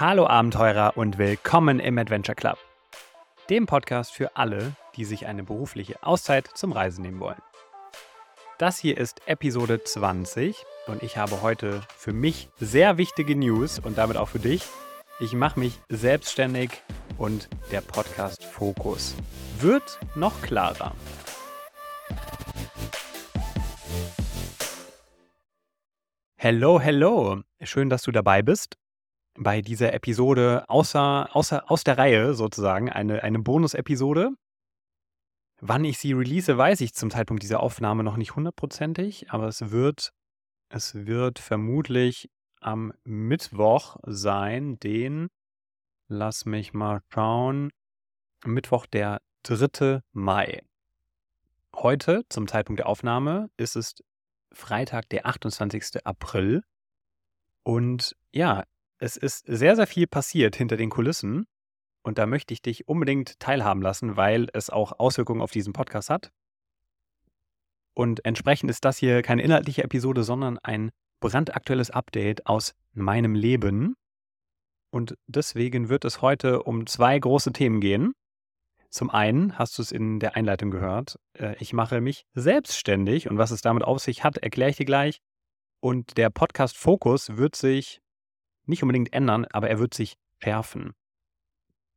Hallo Abenteurer und willkommen im Adventure Club, dem Podcast für alle, die sich eine berufliche Auszeit zum Reisen nehmen wollen. Das hier ist Episode 20 und ich habe heute für mich sehr wichtige News und damit auch für dich. Ich mache mich selbstständig und der Podcast Fokus wird noch klarer. Hello, hello. Schön, dass du dabei bist bei dieser Episode außer, außer, aus der Reihe sozusagen, eine, eine Bonus-Episode. Wann ich sie release, weiß ich zum Zeitpunkt dieser Aufnahme noch nicht hundertprozentig, aber es wird, es wird vermutlich am Mittwoch sein, den, lass mich mal schauen, Mittwoch, der 3. Mai. Heute, zum Zeitpunkt der Aufnahme, ist es Freitag, der 28. April. Und ja, es ist sehr, sehr viel passiert hinter den Kulissen. Und da möchte ich dich unbedingt teilhaben lassen, weil es auch Auswirkungen auf diesen Podcast hat. Und entsprechend ist das hier keine inhaltliche Episode, sondern ein brandaktuelles Update aus meinem Leben. Und deswegen wird es heute um zwei große Themen gehen. Zum einen hast du es in der Einleitung gehört, äh, ich mache mich selbstständig und was es damit auf sich hat, erkläre ich dir gleich. Und der Podcast Fokus wird sich nicht unbedingt ändern, aber er wird sich schärfen.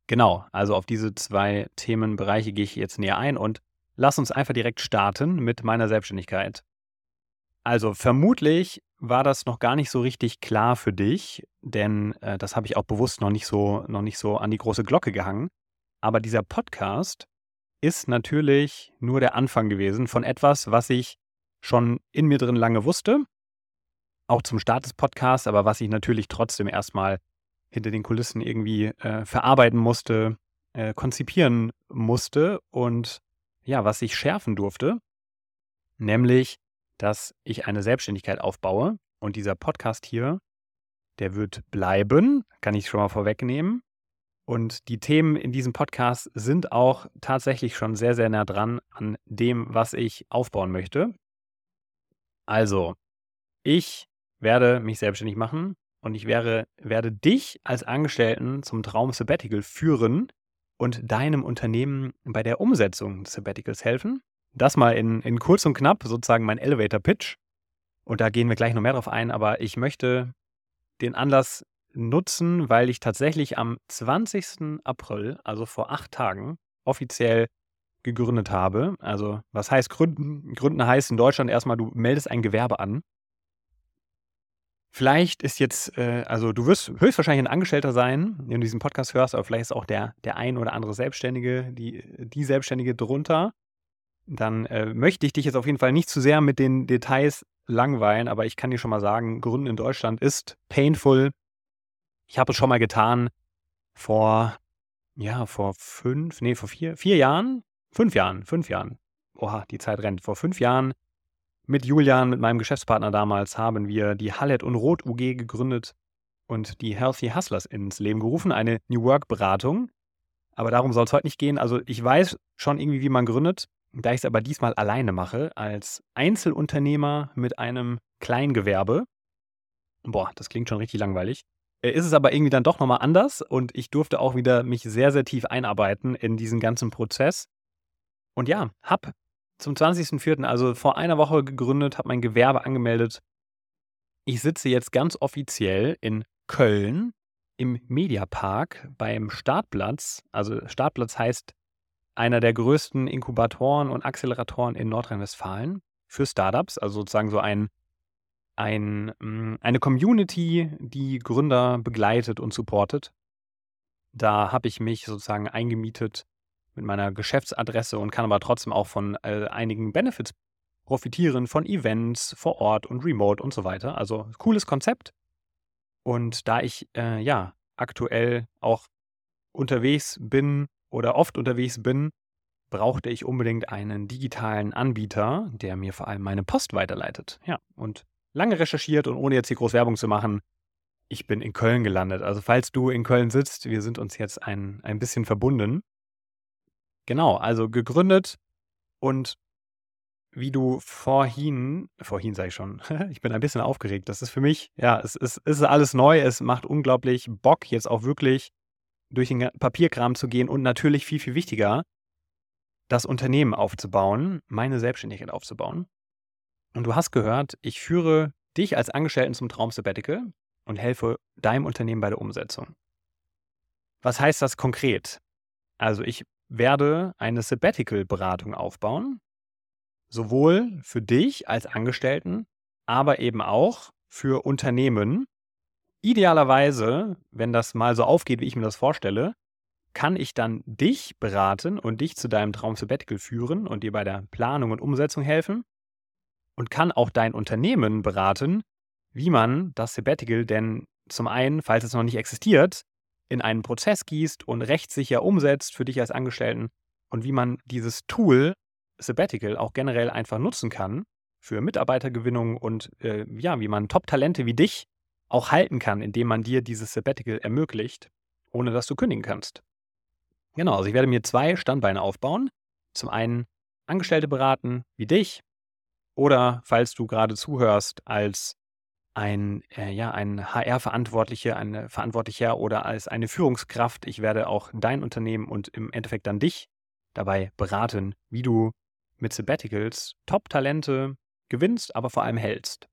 Genau, also auf diese zwei Themenbereiche gehe ich jetzt näher ein und lass uns einfach direkt starten mit meiner Selbstständigkeit. Also vermutlich war das noch gar nicht so richtig klar für dich, denn äh, das habe ich auch bewusst noch nicht so noch nicht so an die große Glocke gehangen, aber dieser Podcast ist natürlich nur der Anfang gewesen von etwas, was ich schon in mir drin lange wusste auch zum Start des Podcasts, aber was ich natürlich trotzdem erstmal hinter den Kulissen irgendwie äh, verarbeiten musste, äh, konzipieren musste und ja, was ich schärfen durfte, nämlich, dass ich eine Selbstständigkeit aufbaue und dieser Podcast hier, der wird bleiben, kann ich schon mal vorwegnehmen. Und die Themen in diesem Podcast sind auch tatsächlich schon sehr, sehr nah dran an dem, was ich aufbauen möchte. Also, ich werde mich selbstständig machen und ich wäre, werde dich als Angestellten zum Traum Sabbatical führen und deinem Unternehmen bei der Umsetzung des Sabbaticals helfen. Das mal in, in kurz und knapp, sozusagen mein Elevator Pitch. Und da gehen wir gleich noch mehr drauf ein, aber ich möchte den Anlass nutzen, weil ich tatsächlich am 20. April, also vor acht Tagen, offiziell gegründet habe. Also, was heißt gründen? Gründen heißt in Deutschland erstmal, du meldest ein Gewerbe an. Vielleicht ist jetzt, äh, also du wirst höchstwahrscheinlich ein Angestellter sein, wenn du diesen Podcast hörst, aber vielleicht ist auch der, der ein oder andere Selbstständige, die, die Selbstständige drunter. Dann äh, möchte ich dich jetzt auf jeden Fall nicht zu sehr mit den Details langweilen, aber ich kann dir schon mal sagen, Gründen in Deutschland ist painful. Ich habe es schon mal getan vor, ja, vor fünf, nee, vor vier, vier Jahren, fünf Jahren, fünf Jahren. Oha, die Zeit rennt. Vor fünf Jahren mit Julian, mit meinem Geschäftspartner damals, haben wir die Hallet und Rot UG gegründet und die Healthy Hustlers ins Leben gerufen, eine New Work Beratung. Aber darum soll es heute nicht gehen. Also ich weiß schon irgendwie, wie man gründet. Da ich es aber diesmal alleine mache, als Einzelunternehmer mit einem Kleingewerbe, boah, das klingt schon richtig langweilig, äh, ist es aber irgendwie dann doch nochmal anders und ich durfte auch wieder mich sehr, sehr tief einarbeiten in diesen ganzen Prozess. Und ja, hab zum 20.04., also vor einer Woche gegründet, habe mein Gewerbe angemeldet. Ich sitze jetzt ganz offiziell in Köln im Mediapark beim Startplatz. Also Startplatz heißt einer der größten Inkubatoren und Acceleratoren in Nordrhein-Westfalen für Startups, also sozusagen so ein, ein, mm, eine Community, die Gründer begleitet und supportet. Da habe ich mich sozusagen eingemietet mit meiner Geschäftsadresse und kann aber trotzdem auch von äh, einigen Benefits profitieren, von Events vor Ort und remote und so weiter. Also cooles Konzept. Und da ich äh, ja aktuell auch unterwegs bin oder oft unterwegs bin, brauchte ich unbedingt einen digitalen Anbieter, der mir vor allem meine Post weiterleitet. Ja, und lange recherchiert und ohne jetzt hier groß Werbung zu machen, ich bin in Köln gelandet. Also falls du in Köln sitzt, wir sind uns jetzt ein, ein bisschen verbunden. Genau, also gegründet und wie du vorhin, vorhin sage ich schon, ich bin ein bisschen aufgeregt. Das ist für mich, ja, es, es, es ist alles neu. Es macht unglaublich Bock, jetzt auch wirklich durch den Papierkram zu gehen und natürlich viel, viel wichtiger, das Unternehmen aufzubauen, meine Selbstständigkeit aufzubauen. Und du hast gehört, ich führe dich als Angestellten zum Traum Sabbatical und helfe deinem Unternehmen bei der Umsetzung. Was heißt das konkret? Also ich werde eine Sabbatical-Beratung aufbauen, sowohl für dich als Angestellten, aber eben auch für Unternehmen. Idealerweise, wenn das mal so aufgeht, wie ich mir das vorstelle, kann ich dann dich beraten und dich zu deinem Traum Sabbatical führen und dir bei der Planung und Umsetzung helfen und kann auch dein Unternehmen beraten, wie man das Sabbatical denn zum einen, falls es noch nicht existiert, in einen Prozess gießt und rechtssicher umsetzt für dich als Angestellten und wie man dieses Tool Sabbatical auch generell einfach nutzen kann für Mitarbeitergewinnung und äh, ja, wie man Top-Talente wie dich auch halten kann, indem man dir dieses Sabbatical ermöglicht, ohne dass du kündigen kannst. Genau, also ich werde mir zwei Standbeine aufbauen. Zum einen Angestellte beraten wie dich oder falls du gerade zuhörst als ein, äh, ja, ein HR-Verantwortlicher, ein Verantwortlicher oder als eine Führungskraft. Ich werde auch dein Unternehmen und im Endeffekt dann dich dabei beraten, wie du mit Sabbaticals Top-Talente gewinnst, aber vor allem hältst.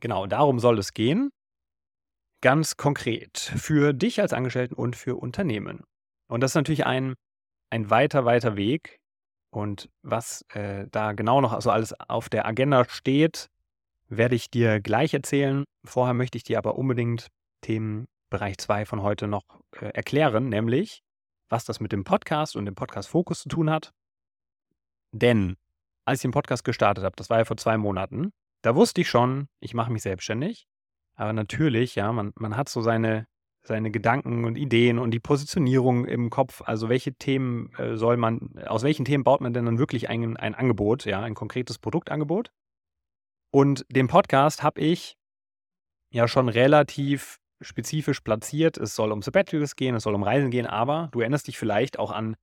Genau, darum soll es gehen. Ganz konkret für dich als Angestellten und für Unternehmen. Und das ist natürlich ein, ein weiter, weiter Weg. Und was äh, da genau noch so alles auf der Agenda steht, werde ich dir gleich erzählen. Vorher möchte ich dir aber unbedingt Themenbereich 2 von heute noch äh, erklären, nämlich was das mit dem Podcast und dem Podcast Fokus zu tun hat. Denn als ich den Podcast gestartet habe, das war ja vor zwei Monaten, da wusste ich schon, ich mache mich selbstständig. Aber natürlich, ja, man, man hat so seine seine Gedanken und Ideen und die Positionierung im Kopf. Also welche Themen äh, soll man, aus welchen Themen baut man denn dann wirklich ein, ein Angebot, ja, ein konkretes Produktangebot? Und den Podcast habe ich ja schon relativ spezifisch platziert. Es soll um Sabbaticals gehen, es soll um Reisen gehen, aber du erinnerst dich vielleicht auch an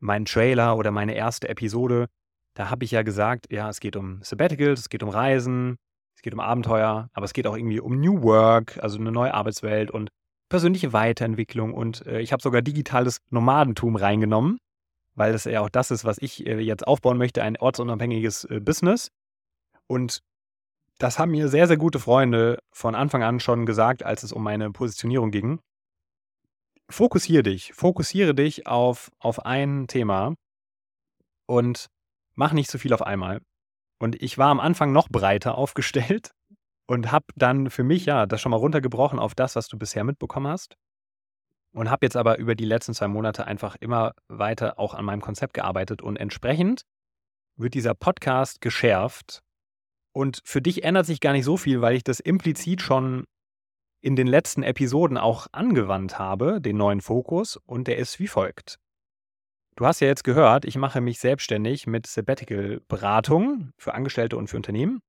meinen Trailer oder meine erste Episode. Da habe ich ja gesagt, ja, es geht um Sabbaticals, es geht um Reisen, es geht um Abenteuer, aber es geht auch irgendwie um New Work, also eine neue Arbeitswelt und persönliche Weiterentwicklung und äh, ich habe sogar digitales Nomadentum reingenommen, weil das ja auch das ist, was ich äh, jetzt aufbauen möchte, ein ortsunabhängiges äh, Business. Und das haben mir sehr, sehr gute Freunde von Anfang an schon gesagt, als es um meine Positionierung ging. Fokussiere dich, fokussiere dich auf, auf ein Thema und mach nicht zu viel auf einmal. Und ich war am Anfang noch breiter aufgestellt und habe dann für mich ja das schon mal runtergebrochen auf das, was du bisher mitbekommen hast. Und habe jetzt aber über die letzten zwei Monate einfach immer weiter auch an meinem Konzept gearbeitet und entsprechend wird dieser Podcast geschärft. Und für dich ändert sich gar nicht so viel, weil ich das implizit schon in den letzten Episoden auch angewandt habe, den neuen Fokus, und der ist wie folgt. Du hast ja jetzt gehört, ich mache mich selbstständig mit Sabbatical-Beratung für Angestellte und für Unternehmen.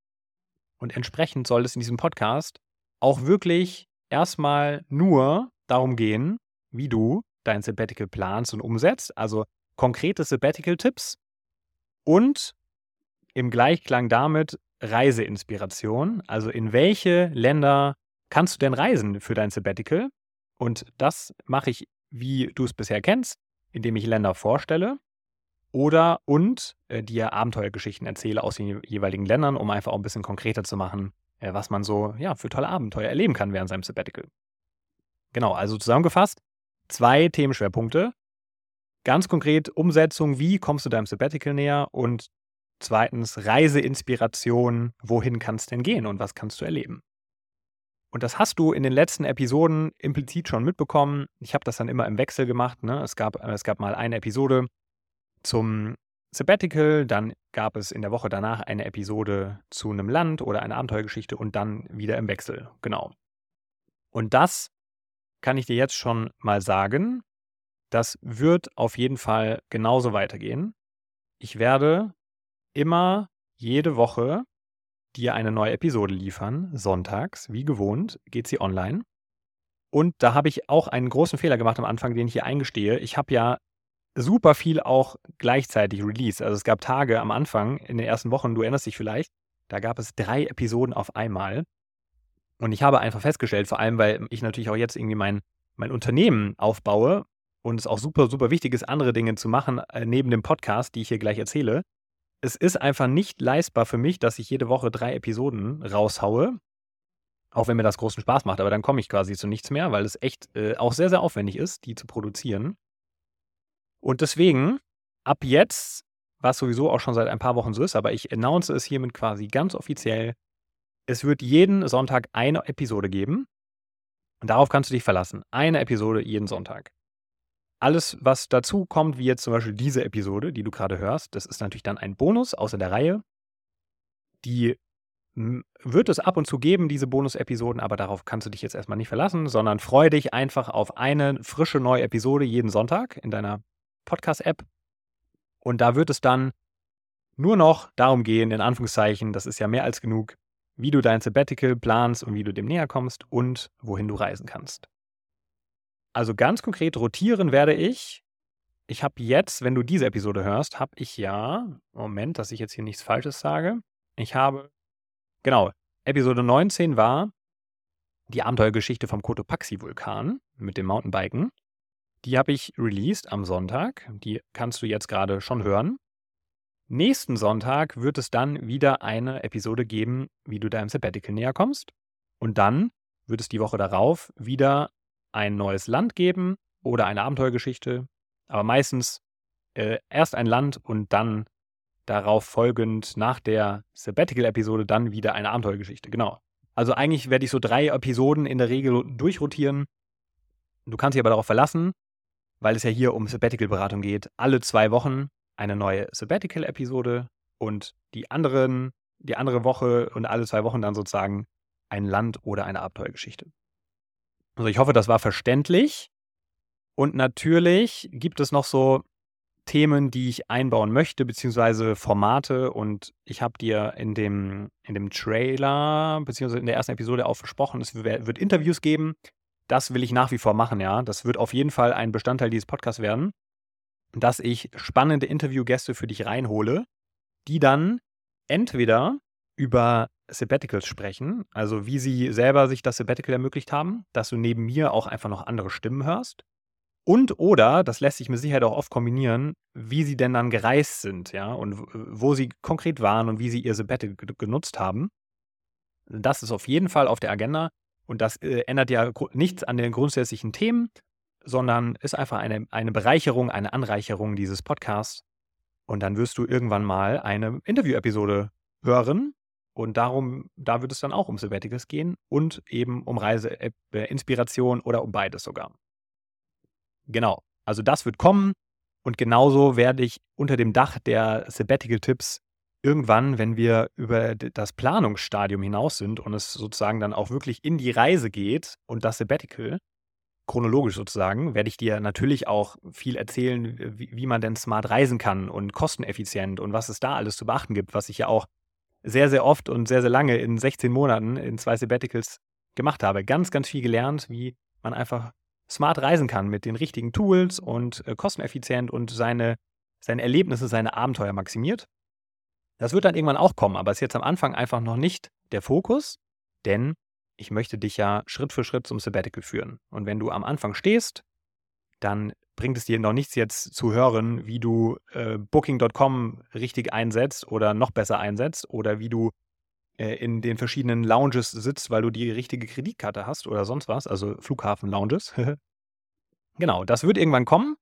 Und entsprechend soll es in diesem Podcast auch wirklich erstmal nur darum gehen, wie du dein Sabbatical planst und umsetzt, also konkrete Sabbatical-Tipps und im Gleichklang damit Reiseinspiration, also in welche Länder kannst du denn reisen für dein Sabbatical? Und das mache ich, wie du es bisher kennst, indem ich Länder vorstelle oder und äh, dir Abenteuergeschichten erzähle aus den jeweiligen Ländern, um einfach auch ein bisschen konkreter zu machen, äh, was man so ja, für tolle Abenteuer erleben kann während seinem Sabbatical. Genau, also zusammengefasst, zwei Themenschwerpunkte. Ganz konkret Umsetzung, wie kommst du deinem Sabbatical näher? Und zweitens Reiseinspiration, wohin kannst du denn gehen und was kannst du erleben? Und das hast du in den letzten Episoden implizit schon mitbekommen. Ich habe das dann immer im Wechsel gemacht. Ne? Es, gab, es gab mal eine Episode, zum Sabbatical, dann gab es in der Woche danach eine Episode zu einem Land oder eine Abenteuergeschichte und dann wieder im Wechsel. Genau. Und das kann ich dir jetzt schon mal sagen. Das wird auf jeden Fall genauso weitergehen. Ich werde immer jede Woche dir eine neue Episode liefern. Sonntags, wie gewohnt, geht sie online. Und da habe ich auch einen großen Fehler gemacht am Anfang, den ich hier eingestehe. Ich habe ja super viel auch gleichzeitig released. Also es gab Tage am Anfang, in den ersten Wochen, du erinnerst dich vielleicht, da gab es drei Episoden auf einmal. Und ich habe einfach festgestellt, vor allem, weil ich natürlich auch jetzt irgendwie mein, mein Unternehmen aufbaue und es auch super, super wichtig ist, andere Dinge zu machen, äh, neben dem Podcast, die ich hier gleich erzähle. Es ist einfach nicht leistbar für mich, dass ich jede Woche drei Episoden raushaue. Auch wenn mir das großen Spaß macht, aber dann komme ich quasi zu nichts mehr, weil es echt äh, auch sehr, sehr aufwendig ist, die zu produzieren. Und deswegen, ab jetzt, was sowieso auch schon seit ein paar Wochen so ist, aber ich announce es hiermit quasi ganz offiziell, es wird jeden Sonntag eine Episode geben. Und darauf kannst du dich verlassen. Eine Episode jeden Sonntag. Alles, was dazu kommt, wie jetzt zum Beispiel diese Episode, die du gerade hörst, das ist natürlich dann ein Bonus außer der Reihe. Die wird es ab und zu geben, diese Bonus-Episoden, aber darauf kannst du dich jetzt erstmal nicht verlassen, sondern freue dich einfach auf eine frische neue Episode jeden Sonntag in deiner Podcast-App. Und da wird es dann nur noch darum gehen, in Anführungszeichen, das ist ja mehr als genug, wie du dein Sabbatical planst und wie du dem näher kommst und wohin du reisen kannst. Also ganz konkret rotieren werde ich. Ich habe jetzt, wenn du diese Episode hörst, habe ich ja, Moment, dass ich jetzt hier nichts Falsches sage. Ich habe, genau, Episode 19 war die Abenteuergeschichte vom Cotopaxi-Vulkan mit dem Mountainbiken. Die habe ich released am Sonntag. Die kannst du jetzt gerade schon hören. Nächsten Sonntag wird es dann wieder eine Episode geben, wie du deinem Sabbatical näher kommst. Und dann wird es die Woche darauf wieder ein neues Land geben oder eine Abenteuergeschichte. Aber meistens äh, erst ein Land und dann darauf folgend nach der Sabbatical-Episode dann wieder eine Abenteuergeschichte. Genau. Also eigentlich werde ich so drei Episoden in der Regel durchrotieren. Du kannst dich aber darauf verlassen, weil es ja hier um Sabbatical-Beratung geht, alle zwei Wochen eine neue Sabbatical-Episode und die anderen, die andere Woche und alle zwei Wochen dann sozusagen ein Land oder eine Abenteuergeschichte. Also ich hoffe, das war verständlich. Und natürlich gibt es noch so Themen, die ich einbauen möchte, beziehungsweise Formate. Und ich habe dir in dem, in dem Trailer, beziehungsweise in der ersten Episode auch versprochen, es wird Interviews geben. Das will ich nach wie vor machen, ja. Das wird auf jeden Fall ein Bestandteil dieses Podcasts werden dass ich spannende Interviewgäste für dich reinhole, die dann entweder über Sabbaticals sprechen, also wie sie selber sich das Sabbatical ermöglicht haben, dass du neben mir auch einfach noch andere Stimmen hörst. Und oder, das lässt sich mit Sicherheit auch oft kombinieren, wie sie denn dann gereist sind, ja, und wo sie konkret waren und wie sie ihr Sabbatical genutzt haben. Das ist auf jeden Fall auf der Agenda und das äh, ändert ja nichts an den grundsätzlichen Themen, sondern ist einfach eine, eine Bereicherung, eine Anreicherung dieses Podcasts. Und dann wirst du irgendwann mal eine Interview-Episode hören. Und darum, da wird es dann auch um Sabbaticals gehen und eben um Reiseinspiration oder um beides sogar. Genau. Also das wird kommen. Und genauso werde ich unter dem Dach der Sabbatical-Tipps irgendwann, wenn wir über das Planungsstadium hinaus sind und es sozusagen dann auch wirklich in die Reise geht und das Sabbatical, chronologisch sozusagen, werde ich dir natürlich auch viel erzählen, wie, wie, man denn smart reisen kann und kosteneffizient und was es da alles zu beachten gibt, was ich ja auch sehr, sehr oft und sehr, sehr lange in 16 Monaten in zwei Sabbaticals gemacht habe. Ganz, ganz viel gelernt, wie man einfach smart reisen kann mit den richtigen Tools und äh, kosteneffizient und seine, seine Erlebnisse, seine Abenteuer maximiert. Das wird dann irgendwann auch kommen, aber ist jetzt am Anfang einfach noch nicht der Fokus, denn ich möchte dich ja Schritt für Schritt zum Sabbatical führen. Und wenn du am Anfang stehst, dann bringt es dir noch nichts jetzt zu hören, wie du äh, Booking.com richtig einsetzt oder noch besser einsetzt oder wie du äh, in den verschiedenen Lounges sitzt, weil du die richtige Kreditkarte hast oder sonst was, also Flughafen-Lounges. genau, das wird irgendwann kommen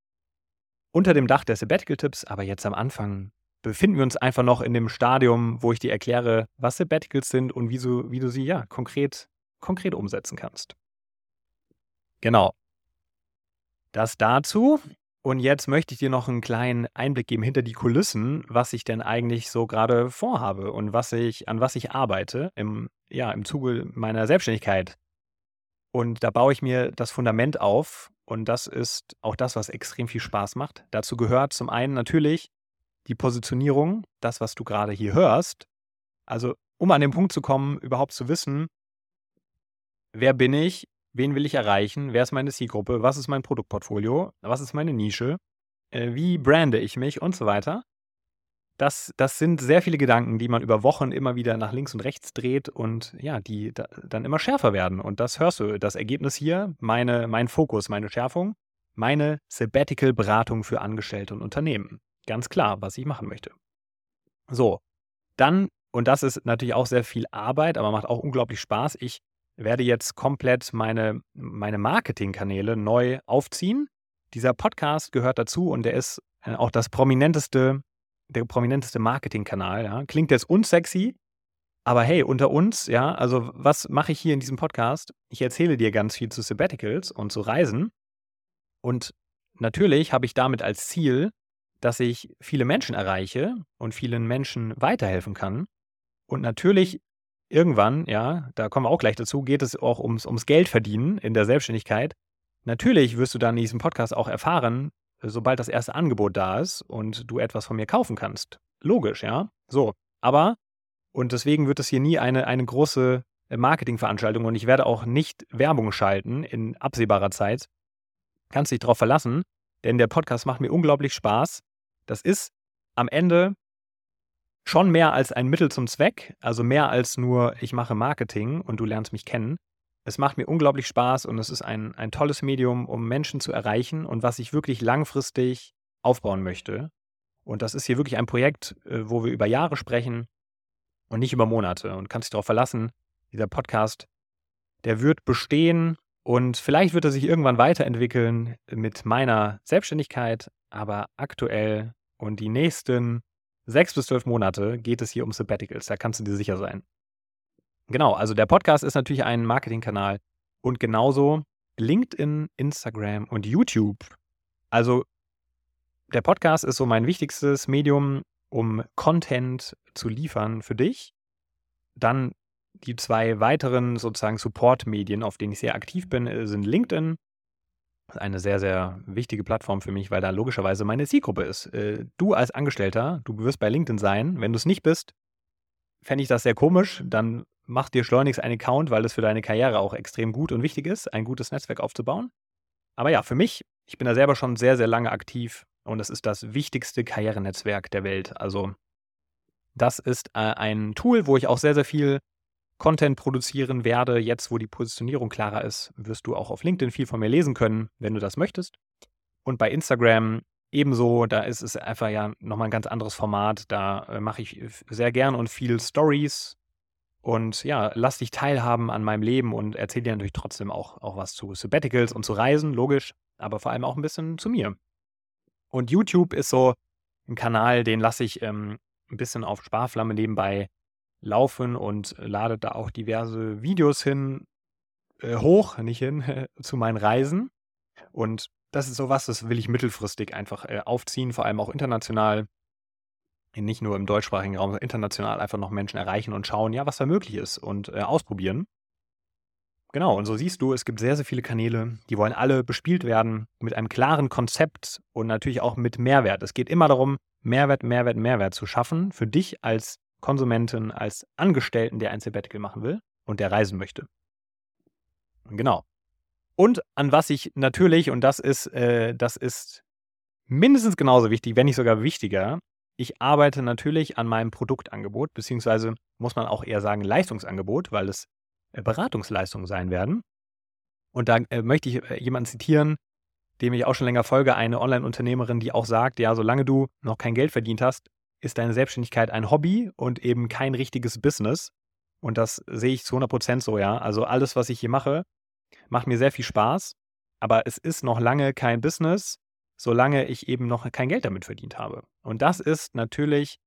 unter dem Dach der Sabbatical-Tipps, aber jetzt am Anfang befinden wir uns einfach noch in dem Stadium, wo ich dir erkläre, was Sabbaticals sind und wie, so, wie du sie ja konkret konkret umsetzen kannst. Genau. Das dazu. Und jetzt möchte ich dir noch einen kleinen Einblick geben hinter die Kulissen, was ich denn eigentlich so gerade vorhabe und was ich, an was ich arbeite im, ja, im Zuge meiner Selbstständigkeit. Und da baue ich mir das Fundament auf und das ist auch das, was extrem viel Spaß macht. Dazu gehört zum einen natürlich die Positionierung, das, was du gerade hier hörst. Also, um an den Punkt zu kommen, überhaupt zu wissen, wer bin ich, wen will ich erreichen, wer ist meine Zielgruppe, was ist mein Produktportfolio, was ist meine Nische, Äh, wie brande ich mich und so weiter. Das, das sind sehr viele Gedanken, die man über Wochen immer wieder nach links und rechts dreht und ja, die da, dann immer schärfer werden. Und das hörst du. Das Ergebnis hier, meine, mein Fokus, meine Schärfung, meine Sabbatical-Beratung für Angestellte und Unternehmen. Ganz klar, was ich machen möchte. So, dann, und das ist natürlich auch sehr viel Arbeit, aber macht auch unglaublich Spaß. Ich werde jetzt komplett meine, meine Marketingkanäle neu aufziehen. Dieser Podcast gehört dazu und der ist äh, auch das prominenteste, der prominenteste Marketingkanal. Ja. Klingt jetzt unsexy, aber hey, unter uns, ja, also was mache ich hier in diesem Podcast? Ich erzähle dir ganz viel zu Sabbaticals und zu Reisen. Und natürlich habe ich damit als Ziel, dass ich viele Menschen erreiche und vielen Menschen weiterhelfen kann. Und natürlich irgendwann, ja, da kommen wir auch gleich dazu, geht es auch ums, ums Geld verdienen in der Selbstständigkeit. Natürlich wirst du dann in diesem Podcast auch erfahren, sobald das erste Angebot da ist und du etwas von mir kaufen kannst. Logisch, ja. So. Aber, und deswegen wird es hier nie eine, eine große Marketingveranstaltung und ich werde auch nicht Werbung schalten in absehbarer Zeit. Kannst dich darauf verlassen, denn der Podcast macht mir unglaublich Spaß. Das ist am Ende schon mehr als ein Mittel zum Zweck, also mehr als nur ich mache Marketing und du lernst mich kennen. Es macht mir unglaublich Spaß und es ist ein, ein tolles Medium, um Menschen zu erreichen und was ich wirklich langfristig aufbauen möchte. Und das ist hier wirklich ein Projekt, äh, wo wir über Jahre sprechen und nicht über Monate. Und kannst dich darauf verlassen, dieser Podcast, der wird bestehen und vielleicht wird er sich irgendwann weiterentwickeln mit meiner Selbstständigkeit, aber aktuell und die nächsten sechs bis zwölf Monate geht es hier um Sabbaticals. Da kannst du dir sicher sein. Genau, also der Podcast ist natürlich ein Marketingkanal und genauso LinkedIn, Instagram und YouTube. Also der Podcast ist so mein wichtigstes Medium, um Content zu liefern für dich. Dann die zwei weiteren sozusagen Support-Medien, auf denen ich sehr aktiv bin, äh, sind LinkedIn eine sehr, sehr wichtige Plattform für mich, weil da logischerweise meine Zielgruppe ist. Äh, du als Angestellter, du wirst bei LinkedIn sein. Wenn du es nicht bist, fände ich das sehr komisch. Dann mach dir schleunigst einen Account, weil es für deine Karriere auch extrem gut und wichtig ist, ein gutes Netzwerk aufzubauen. Aber ja, für mich, ich bin da selber schon sehr, sehr lange aktiv und es ist das wichtigste Karrierenetzwerk der Welt. Also das ist äh, ein Tool, wo ich auch sehr, sehr viel Content produzieren werde. Jetzt, wo die Positionierung klarer ist, wirst du auch auf LinkedIn viel von mir lesen können, wenn du das möchtest. Und bei Instagram ebenso, da ist es einfach ja nochmal ein ganz anderes Format. Da äh, mache ich sehr gern und viel Stories und ja, lass dich teilhaben an meinem Leben und erzähl dir natürlich trotzdem auch, auch was zu Sabbaticals und zu Reisen, logisch, aber vor allem auch ein bisschen zu mir. Und YouTube ist so ein Kanal, den lasse ich ähm, ein bisschen auf Sparflamme nebenbei laufen und lade da auch diverse Videos hin, äh, hoch, nicht hin, zu meinen Reisen. Und das ist sowas, das will ich mittelfristig einfach äh, aufziehen, vor allem auch international. Nicht nur im deutschsprachigen Raum, sondern international einfach noch Menschen erreichen und schauen, ja, was da möglich ist und äh, ausprobieren. Genau, und so siehst du, es gibt sehr, sehr viele Kanäle, die wollen alle bespielt werden mit einem klaren Konzept und natürlich auch mit Mehrwert. Es geht immer darum, Mehrwert, Mehrwert, Mehrwert zu schaffen für dich als Konsumenten, als Angestellten, der ein Sabbatical machen will und der reisen möchte. Genau. Und an was ich natürlich, und das ist, äh, das ist mindestens genauso wichtig, wenn nicht sogar wichtiger, ich arbeite natürlich an meinem Produktangebot, beziehungsweise muss man auch eher sagen Leistungsangebot, weil es äh, Beratungsleistungen sein werden. Und da äh, möchte ich äh, jemanden zitieren, dem ich auch schon länger folge, eine Online-Unternehmerin, die auch sagt, ja, solange du noch kein Geld verdient hast, ist deine Selbstständigkeit ein Hobby und eben kein richtiges Business. Und das sehe ich zu 100 Prozent so, ja. Also alles, was ich hier mache, macht mir sehr viel Spaß, aber es ist noch lange kein Business, solange ich eben noch kein Geld damit verdient habe. Und das ist natürlich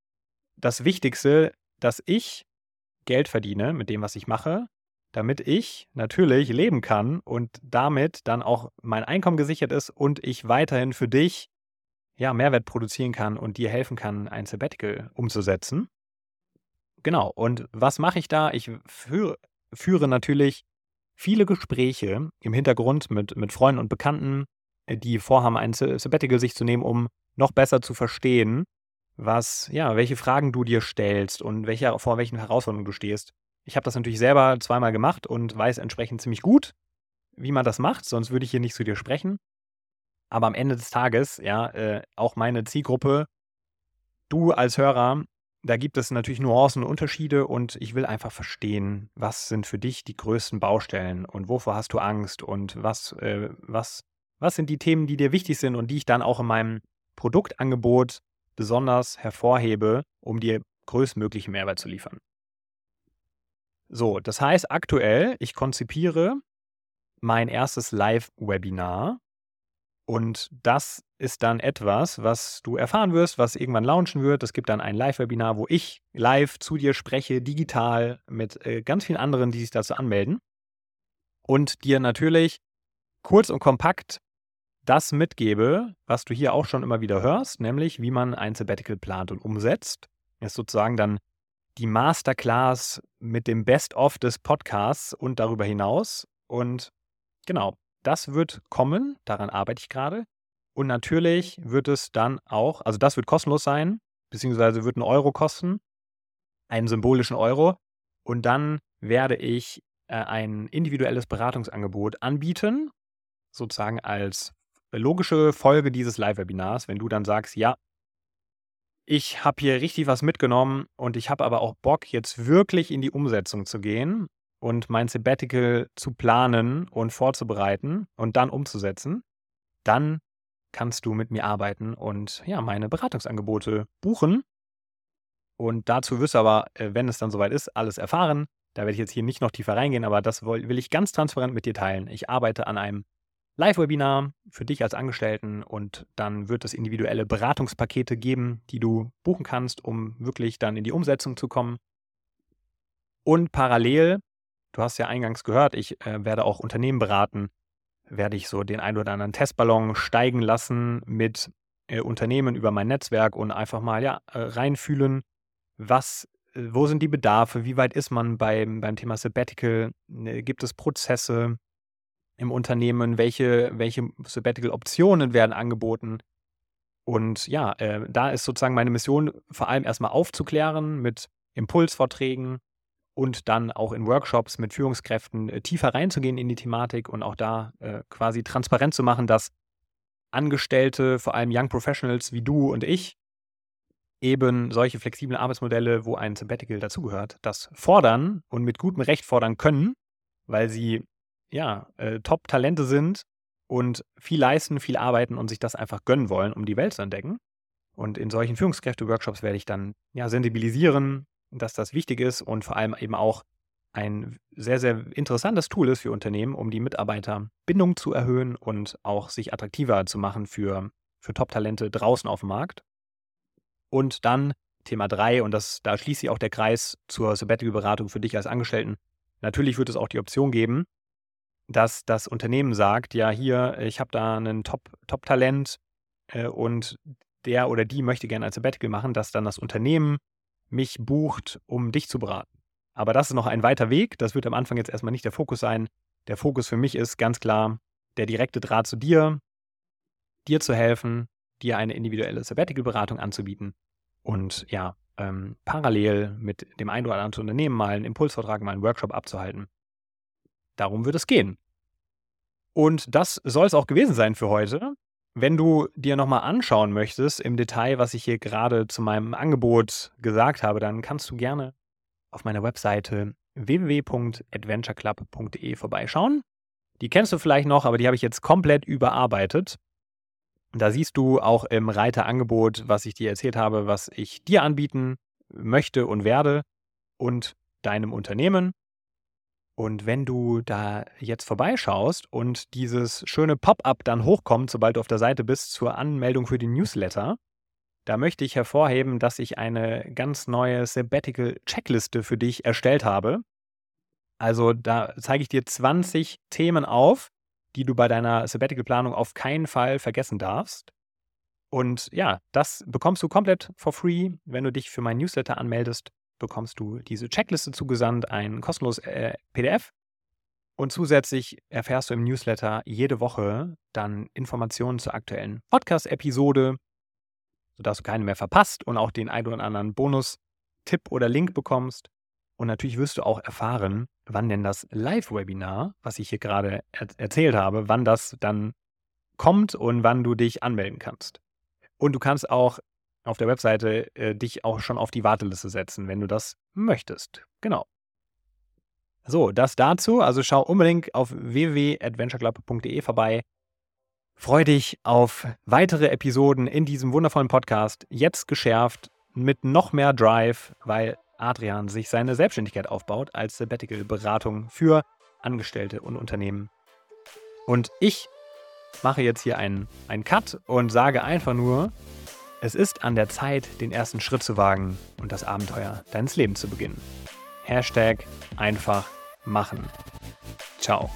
das Wichtigste, dass ich Geld verdiene mit dem, was ich mache, damit ich natürlich leben kann und damit dann auch mein Einkommen gesichert ist und ich weiterhin für dich ja, Mehrwert produzieren kann und dir helfen kann, ein Sabbatical umzusetzen. Genau, und was mache ich da? Ich führe, führe natürlich viele Gespräche im Hintergrund mit, mit Freunden und Bekannten, die vorhaben, ein Sabbatical sich zu nehmen, um noch besser zu verstehen, was, ja, welche Fragen du dir stellst und welche, vor welchen Herausforderungen du stehst. Ich habe das natürlich selber zweimal gemacht und weiß entsprechend ziemlich gut, wie man das macht, sonst würde ich hier nicht zu dir sprechen. Aber am Ende des Tages, ja, äh, auch meine Zielgruppe, du als Hörer, da gibt es natürlich Nuancen und Unterschiede und ich will einfach verstehen, was sind für dich die größten Baustellen und wovor hast du Angst und was, äh, was, was sind die Themen, die dir wichtig sind und die ich dann auch in meinem Produktangebot besonders hervorhebe, um dir größtmöglichen Mehrwert zu liefern. So, das heißt aktuell, ich konzipiere mein erstes Live-Webinar und das ist dann etwas, was du erfahren wirst, was irgendwann launchen wird. Es gibt dann ein Live-Webinar, wo ich live zu dir spreche, digital mit äh, ganz vielen anderen, die sich dazu anmelden. Und dir natürlich kurz und kompakt das mitgebe, was du hier auch schon immer wieder hörst, nämlich wie man ein Sabbatical plant und umsetzt. Das ist sozusagen dann die Masterclass mit dem Best-of des Podcasts und darüber hinaus. Und genau, das wird kommen, daran arbeite ich gerade. Und natürlich wird es dann auch, also das wird kostenlos sein, beziehungsweise wird ein Euro kosten, einen symbolischen Euro. Und dann werde ich äh, ein individuelles Beratungsangebot anbieten, sozusagen als logische Folge dieses Live-Webinars, wenn du dann sagst, ja, ich habe hier richtig was mitgenommen und ich habe aber auch Bock, jetzt wirklich in die Umsetzung zu gehen und mein Sabbatical zu planen und vorzubereiten und dann umzusetzen, dann kannst du mit mir arbeiten und ja, meine Beratungsangebote buchen. Und dazu wirst du aber, äh, wenn es dann soweit ist, alles erfahren. Da werde ich jetzt hier nicht noch tiefer reingehen, aber das will ich ganz transparent mit dir teilen. Ich arbeite an einem Live-Webinar für dich als Angestellten und dann wird es individuelle Beratungspakete geben, die du buchen kannst, um wirklich dann in die Umsetzung zu kommen. Und parallel, du hast ja eingangs gehört, ich äh, werde auch Unternehmen beraten, werde ich so den ein oder anderen Testballon steigen lassen mit äh, Unternehmen über mein Netzwerk und einfach mal ja äh, reinfühlen, was äh, wo sind die Bedarfe, wie weit ist man beim, beim Thema Sabbatical, ne, gibt es Prozesse, im Unternehmen, welche, welche Sabbatical-Optionen werden angeboten. Und ja, äh, da ist sozusagen meine Mission vor allem erstmal aufzuklären mit Impulsvorträgen und dann auch in Workshops mit Führungskräften äh, tiefer reinzugehen in die Thematik und auch da äh, quasi transparent zu machen, dass Angestellte, vor allem Young Professionals wie du und ich, eben solche flexiblen Arbeitsmodelle, wo ein Sabbatical dazugehört, das fordern und mit gutem Recht fordern können, weil sie ja, äh, Top-Talente sind und viel leisten, viel arbeiten und sich das einfach gönnen wollen, um die Welt zu entdecken. Und in solchen Führungskräfte-Workshops werde ich dann ja sensibilisieren, dass das wichtig ist und vor allem eben auch ein sehr, sehr interessantes Tool ist für Unternehmen, um die Mitarbeiterbindung zu erhöhen und auch sich attraktiver zu machen für, für Top-Talente draußen auf dem Markt. Und dann Thema 3, und das, da schließt sich auch der Kreis zur Sabbatical-Beratung für dich als Angestellten. Natürlich wird es auch die Option geben, dass das Unternehmen sagt, ja, hier, ich habe da einen Top-Talent Top äh, und der oder die möchte gerne ein Sabbatical machen, dass dann das Unternehmen mich bucht, um dich zu beraten. Aber das ist noch ein weiter Weg. Das wird am Anfang jetzt erstmal nicht der Fokus sein. Der Fokus für mich ist ganz klar der direkte Draht zu dir, dir zu helfen, dir eine individuelle Sabbatical-Beratung anzubieten und ja, ähm, parallel mit dem ein oder anderen Unternehmen mal einen Impulsvortrag, mal einen Workshop abzuhalten Darum wird es gehen. Und das soll es auch gewesen sein für heute. Wenn du dir nochmal anschauen möchtest im Detail, was ich hier gerade zu meinem Angebot gesagt habe, dann kannst du gerne auf meiner Webseite www.adventureclub.de vorbeischauen. Die kennst du vielleicht noch, aber die habe ich jetzt komplett überarbeitet. Da siehst du auch im Reiter Angebot, was ich dir erzählt habe, was ich dir anbieten möchte und werde und deinem Unternehmen. Und wenn du da jetzt vorbeischaust und dieses schöne Pop-up dann hochkommt, sobald du auf der Seite bist, zur Anmeldung für den Newsletter, da möchte ich hervorheben, dass ich eine ganz neue Sabbatical-Checkliste für dich erstellt habe. Also da zeige ich dir 20 Themen auf, die du bei deiner Sabbatical-Planung auf keinen Fall vergessen darfst. Und ja, das bekommst du komplett for free, wenn du dich für meinen Newsletter anmeldest bekommst du diese Checkliste zugesandt, ein kostenloses äh, PDF. Und zusätzlich erfährst du im Newsletter jede Woche dann Informationen zur aktuellen Podcast-Episode, sodass du keine mehr verpasst und auch den ein oder anderen Bonus-Tipp oder Link bekommst. Und natürlich wirst du auch erfahren, wann denn das Live-Webinar, was ich hier gerade er erzählt habe, wann das dann kommt und wann du dich anmelden kannst. Und du kannst auch auf der Webseite äh, dich auch schon auf die Warteliste setzen, wenn du das möchtest. Genau. So, das dazu. Also schau unbedingt auf www.adventureclub.de vorbei. Freu dich auf weitere Episoden in diesem wundervollen Podcast, jetzt geschärft mit noch mehr Drive, weil Adrian sich seine Selbstständigkeit aufbaut als Sabbatical-Beratung für Angestellte und Unternehmen. Und ich mache jetzt hier einen, einen Cut und sage einfach nur, es ist an der Zeit, den ersten Schritt zu wagen und das Abenteuer deines Lebens zu beginnen. Hashtag einfach machen. Ciao.